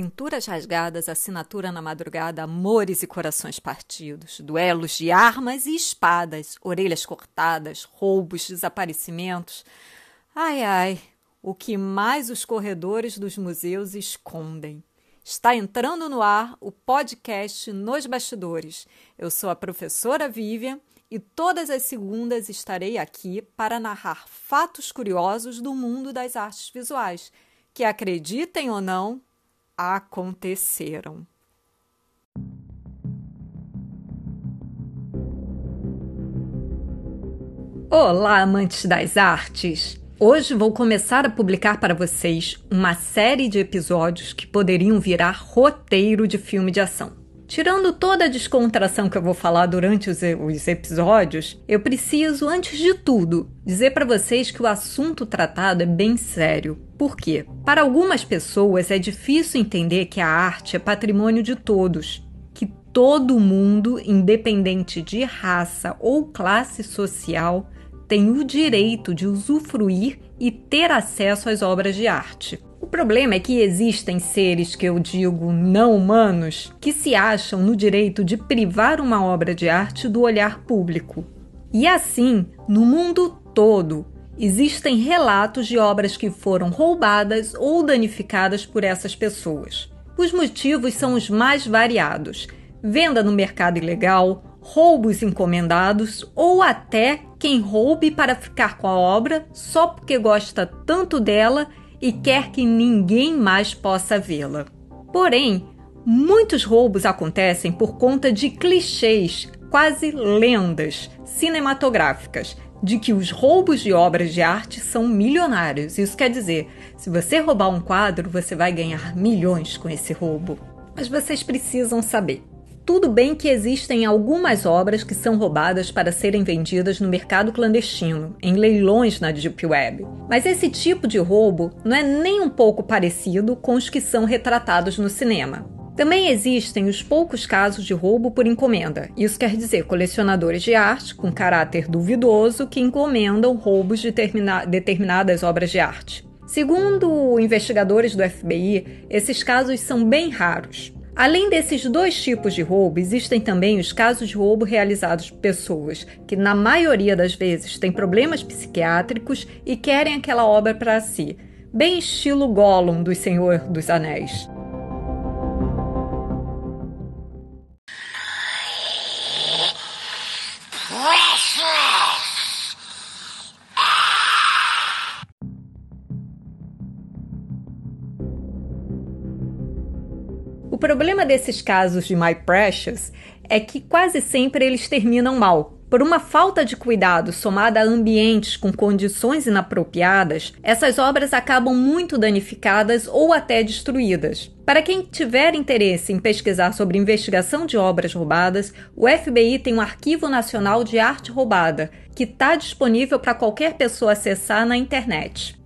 Pinturas rasgadas, assinatura na madrugada, amores e corações partidos, duelos de armas e espadas, orelhas cortadas, roubos, desaparecimentos. Ai, ai, o que mais os corredores dos museus escondem. Está entrando no ar o podcast Nos Bastidores. Eu sou a professora Vivian e todas as segundas estarei aqui para narrar fatos curiosos do mundo das artes visuais, que acreditem ou não, aconteceram. Olá, amantes das artes! Hoje vou começar a publicar para vocês uma série de episódios que poderiam virar roteiro de filme de ação. Tirando toda a descontração que eu vou falar durante os, os episódios, eu preciso, antes de tudo, dizer para vocês que o assunto tratado é bem sério. Por quê? Para algumas pessoas é difícil entender que a arte é patrimônio de todos, que todo mundo, independente de raça ou classe social, tem o direito de usufruir e ter acesso às obras de arte. O problema é que existem seres que eu digo não humanos que se acham no direito de privar uma obra de arte do olhar público. E assim, no mundo todo, existem relatos de obras que foram roubadas ou danificadas por essas pessoas. Os motivos são os mais variados: venda no mercado ilegal, roubos encomendados ou até quem roube para ficar com a obra só porque gosta tanto dela e quer que ninguém mais possa vê-la. Porém, muitos roubos acontecem por conta de clichês, quase lendas cinematográficas, de que os roubos de obras de arte são milionários. Isso quer dizer, se você roubar um quadro, você vai ganhar milhões com esse roubo. Mas vocês precisam saber tudo bem que existem algumas obras que são roubadas para serem vendidas no mercado clandestino, em leilões na Deep Web. Mas esse tipo de roubo não é nem um pouco parecido com os que são retratados no cinema. Também existem os poucos casos de roubo por encomenda. Isso quer dizer colecionadores de arte com caráter duvidoso que encomendam roubos de determinadas obras de arte. Segundo investigadores do FBI, esses casos são bem raros. Além desses dois tipos de roubo, existem também os casos de roubo realizados por pessoas que, na maioria das vezes, têm problemas psiquiátricos e querem aquela obra para si, bem estilo Gollum do Senhor dos Anéis. Problema desses casos de My Precious é que quase sempre eles terminam mal. Por uma falta de cuidado somada a ambientes com condições inapropriadas, essas obras acabam muito danificadas ou até destruídas. Para quem tiver interesse em pesquisar sobre investigação de obras roubadas, o FBI tem um Arquivo Nacional de Arte Roubada, que está disponível para qualquer pessoa acessar na internet.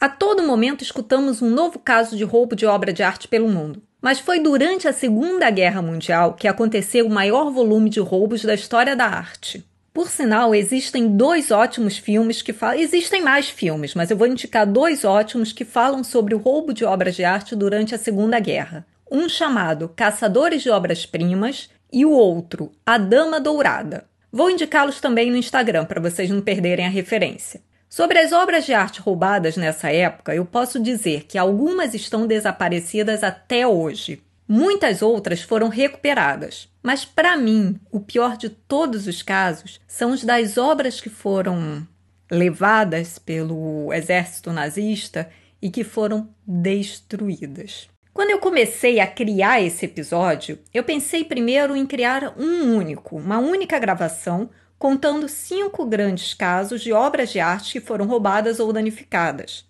A todo momento escutamos um novo caso de roubo de obra de arte pelo mundo. Mas foi durante a Segunda Guerra Mundial que aconteceu o maior volume de roubos da história da arte. Por sinal, existem dois ótimos filmes que falam. Existem mais filmes, mas eu vou indicar dois ótimos que falam sobre o roubo de obras de arte durante a Segunda Guerra. Um chamado Caçadores de Obras-Primas e o outro, A Dama Dourada. Vou indicá-los também no Instagram para vocês não perderem a referência. Sobre as obras de arte roubadas nessa época, eu posso dizer que algumas estão desaparecidas até hoje. Muitas outras foram recuperadas. Mas, para mim, o pior de todos os casos são os das obras que foram levadas pelo exército nazista e que foram destruídas. Quando eu comecei a criar esse episódio, eu pensei primeiro em criar um único, uma única gravação contando cinco grandes casos de obras de arte que foram roubadas ou danificadas.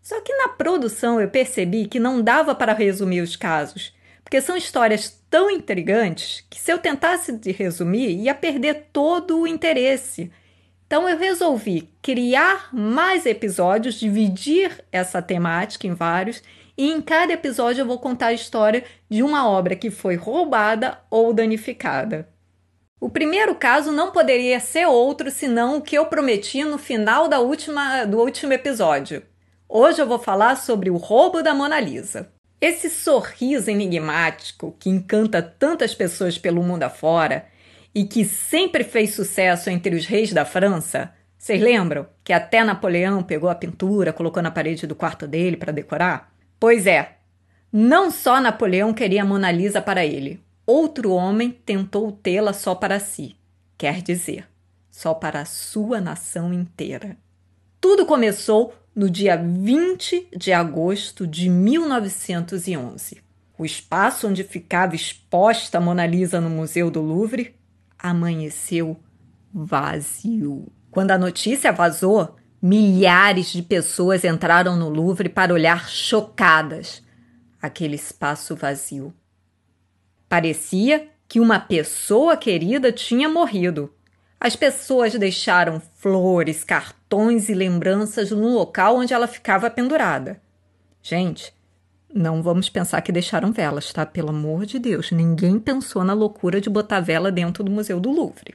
Só que na produção eu percebi que não dava para resumir os casos, porque são histórias tão intrigantes que se eu tentasse resumir ia perder todo o interesse. Então eu resolvi criar mais episódios, dividir essa temática em vários, e em cada episódio eu vou contar a história de uma obra que foi roubada ou danificada. O primeiro caso não poderia ser outro senão o que eu prometi no final da última, do último episódio. Hoje eu vou falar sobre o roubo da Mona Lisa. Esse sorriso enigmático que encanta tantas pessoas pelo mundo afora e que sempre fez sucesso entre os reis da França. Vocês lembram que até Napoleão pegou a pintura, colocou na parede do quarto dele para decorar? Pois é, não só Napoleão queria a Mona Lisa para ele, outro homem tentou tê-la só para si. Quer dizer, só para a sua nação inteira. Tudo começou no dia 20 de agosto de 1911. O espaço onde ficava exposta a Mona Lisa no Museu do Louvre amanheceu vazio. Quando a notícia vazou, milhares de pessoas entraram no Louvre para olhar chocadas aquele espaço vazio. Parecia que uma pessoa querida tinha morrido. As pessoas deixaram flores, cartões e lembranças no local onde ela ficava pendurada. Gente, não vamos pensar que deixaram velas, tá? Pelo amor de Deus, ninguém pensou na loucura de botar vela dentro do Museu do Louvre.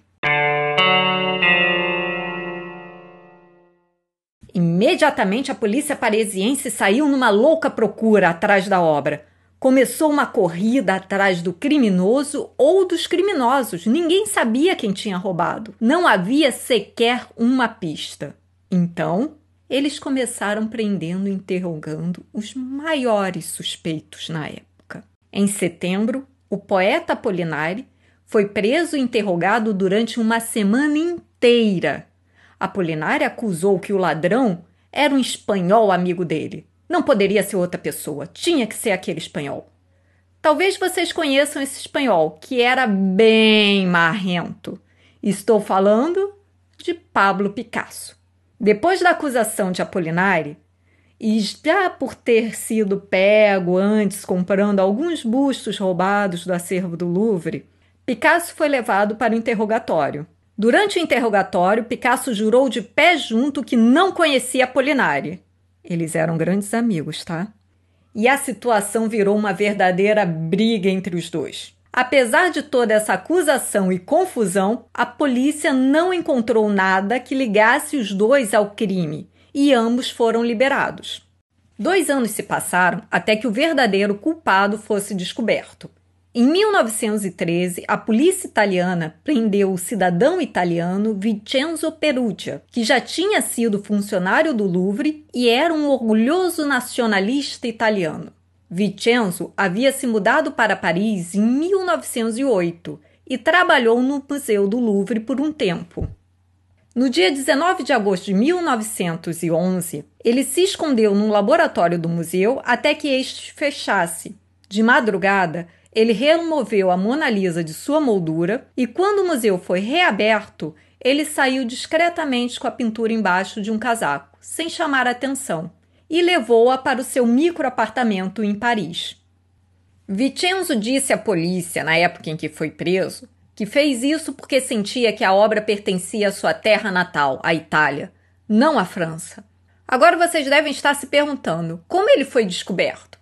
Imediatamente a polícia parisiense saiu numa louca procura atrás da obra. Começou uma corrida atrás do criminoso ou dos criminosos. Ninguém sabia quem tinha roubado. Não havia sequer uma pista. Então, eles começaram prendendo e interrogando os maiores suspeitos na época. Em setembro, o poeta Apolinari foi preso e interrogado durante uma semana inteira. Apolinari acusou que o ladrão era um espanhol amigo dele. Não poderia ser outra pessoa, tinha que ser aquele espanhol. Talvez vocês conheçam esse espanhol, que era bem marrento. Estou falando de Pablo Picasso. Depois da acusação de Apolinari, e já por ter sido pego antes comprando alguns bustos roubados do acervo do Louvre, Picasso foi levado para o interrogatório. Durante o interrogatório, Picasso jurou de pé junto que não conhecia Apolinari eles eram grandes amigos, tá? E a situação virou uma verdadeira briga entre os dois. Apesar de toda essa acusação e confusão, a polícia não encontrou nada que ligasse os dois ao crime e ambos foram liberados. Dois anos se passaram até que o verdadeiro culpado fosse descoberto. Em 1913, a polícia italiana prendeu o cidadão italiano Vincenzo Perugia, que já tinha sido funcionário do Louvre e era um orgulhoso nacionalista italiano. Vincenzo havia se mudado para Paris em 1908 e trabalhou no Museu do Louvre por um tempo. No dia 19 de agosto de 1911, ele se escondeu num laboratório do museu até que este fechasse. De madrugada, ele removeu a Mona Lisa de sua moldura e, quando o museu foi reaberto, ele saiu discretamente com a pintura embaixo de um casaco, sem chamar atenção, e levou-a para o seu microapartamento em Paris. Vincenzo disse à polícia, na época em que foi preso, que fez isso porque sentia que a obra pertencia à sua terra natal, a Itália, não à França. Agora vocês devem estar se perguntando como ele foi descoberto.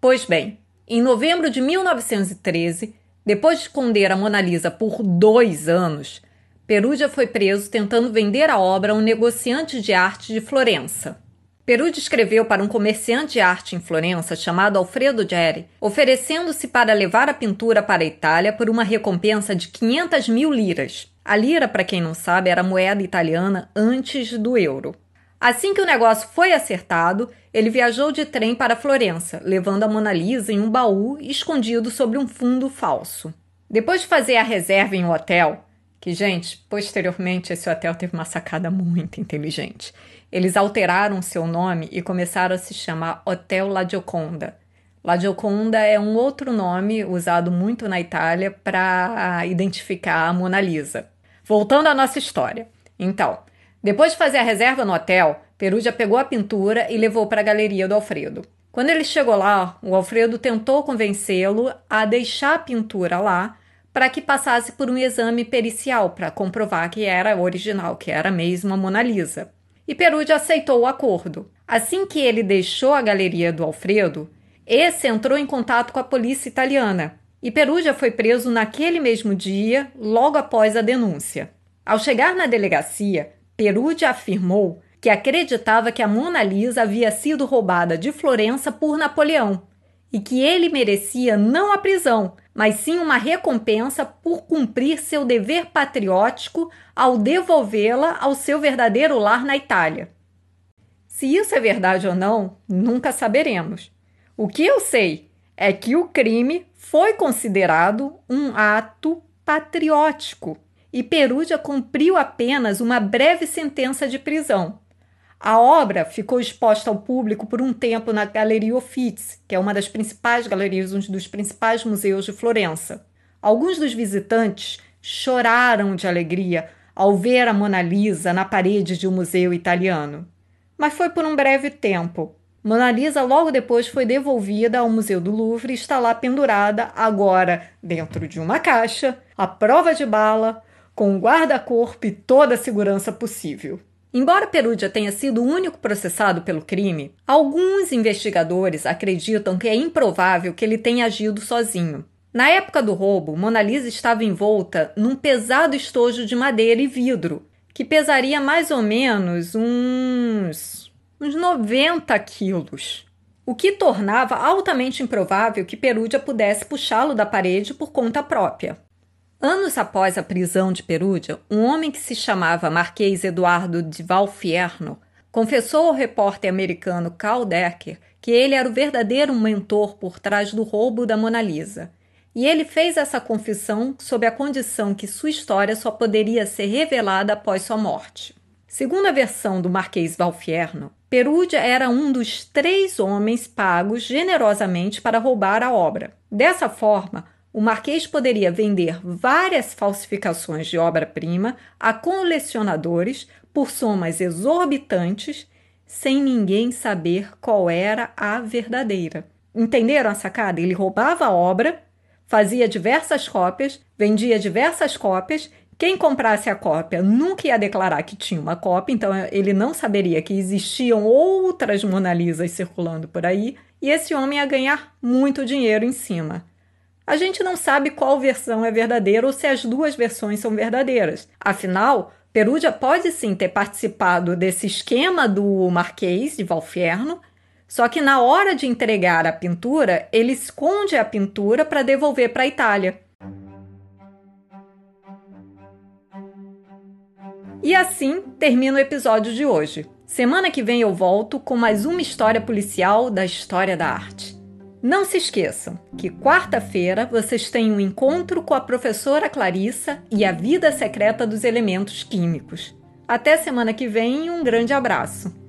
Pois bem, em novembro de 1913, depois de esconder a Mona Lisa por dois anos, Perugia foi preso tentando vender a obra a um negociante de arte de Florença. Perugia escreveu para um comerciante de arte em Florença chamado Alfredo Geri, oferecendo-se para levar a pintura para a Itália por uma recompensa de 500 mil liras. A lira, para quem não sabe, era a moeda italiana antes do euro. Assim que o negócio foi acertado, ele viajou de trem para Florença, levando a Mona Lisa em um baú escondido sobre um fundo falso. Depois de fazer a reserva em um hotel, que, gente, posteriormente esse hotel teve uma sacada muito inteligente. Eles alteraram seu nome e começaram a se chamar Hotel La Gioconda. La Gioconda é um outro nome usado muito na Itália para identificar a Mona Lisa. Voltando à nossa história. Então, depois de fazer a reserva no hotel, Perugia pegou a pintura e levou para a galeria do Alfredo. Quando ele chegou lá, o Alfredo tentou convencê-lo a deixar a pintura lá para que passasse por um exame pericial para comprovar que era original, que era mesmo a Mona Lisa. E Perugia aceitou o acordo. Assim que ele deixou a galeria do Alfredo, esse entrou em contato com a polícia italiana e Perugia foi preso naquele mesmo dia, logo após a denúncia. Ao chegar na delegacia, Perugia afirmou que acreditava que a Mona Lisa havia sido roubada de Florença por Napoleão e que ele merecia não a prisão, mas sim uma recompensa por cumprir seu dever patriótico ao devolvê-la ao seu verdadeiro lar na Itália. Se isso é verdade ou não, nunca saberemos. O que eu sei é que o crime foi considerado um ato patriótico e Perugia cumpriu apenas uma breve sentença de prisão. A obra ficou exposta ao público por um tempo na Galeria Uffizi, que é uma das principais galerias, um dos principais museus de Florença. Alguns dos visitantes choraram de alegria ao ver a Mona Lisa na parede de um museu italiano. Mas foi por um breve tempo. Mona Lisa logo depois foi devolvida ao Museu do Louvre e está lá pendurada, agora dentro de uma caixa, à prova de bala, com guarda-corpo e toda a segurança possível. Embora Perugia tenha sido o único processado pelo crime, alguns investigadores acreditam que é improvável que ele tenha agido sozinho. Na época do roubo, Mona Lisa estava envolta num pesado estojo de madeira e vidro, que pesaria mais ou menos uns, uns 90 quilos, o que tornava altamente improvável que Perugia pudesse puxá-lo da parede por conta própria. Anos após a prisão de Perúdia, um homem que se chamava Marquês Eduardo de Valfierno confessou ao repórter americano Carl Decker que ele era o verdadeiro mentor por trás do roubo da Mona Lisa. E ele fez essa confissão sob a condição que sua história só poderia ser revelada após sua morte. Segundo a versão do Marquês Valfierno, Perúdia era um dos três homens pagos generosamente para roubar a obra. Dessa forma, o Marquês poderia vender várias falsificações de obra-prima a colecionadores por somas exorbitantes, sem ninguém saber qual era a verdadeira. Entenderam a sacada? Ele roubava a obra, fazia diversas cópias, vendia diversas cópias. Quem comprasse a cópia nunca ia declarar que tinha uma cópia, então ele não saberia que existiam outras Mona Lisas circulando por aí, e esse homem ia ganhar muito dinheiro em cima. A gente não sabe qual versão é verdadeira ou se as duas versões são verdadeiras. Afinal, Perugia pode sim ter participado desse esquema do Marquês de Valfierno, só que na hora de entregar a pintura, ele esconde a pintura para devolver para a Itália. E assim termina o episódio de hoje. Semana que vem eu volto com mais uma história policial da história da arte. Não se esqueçam que quarta-feira vocês têm um encontro com a professora Clarissa e a vida secreta dos elementos químicos. Até semana que vem, um grande abraço.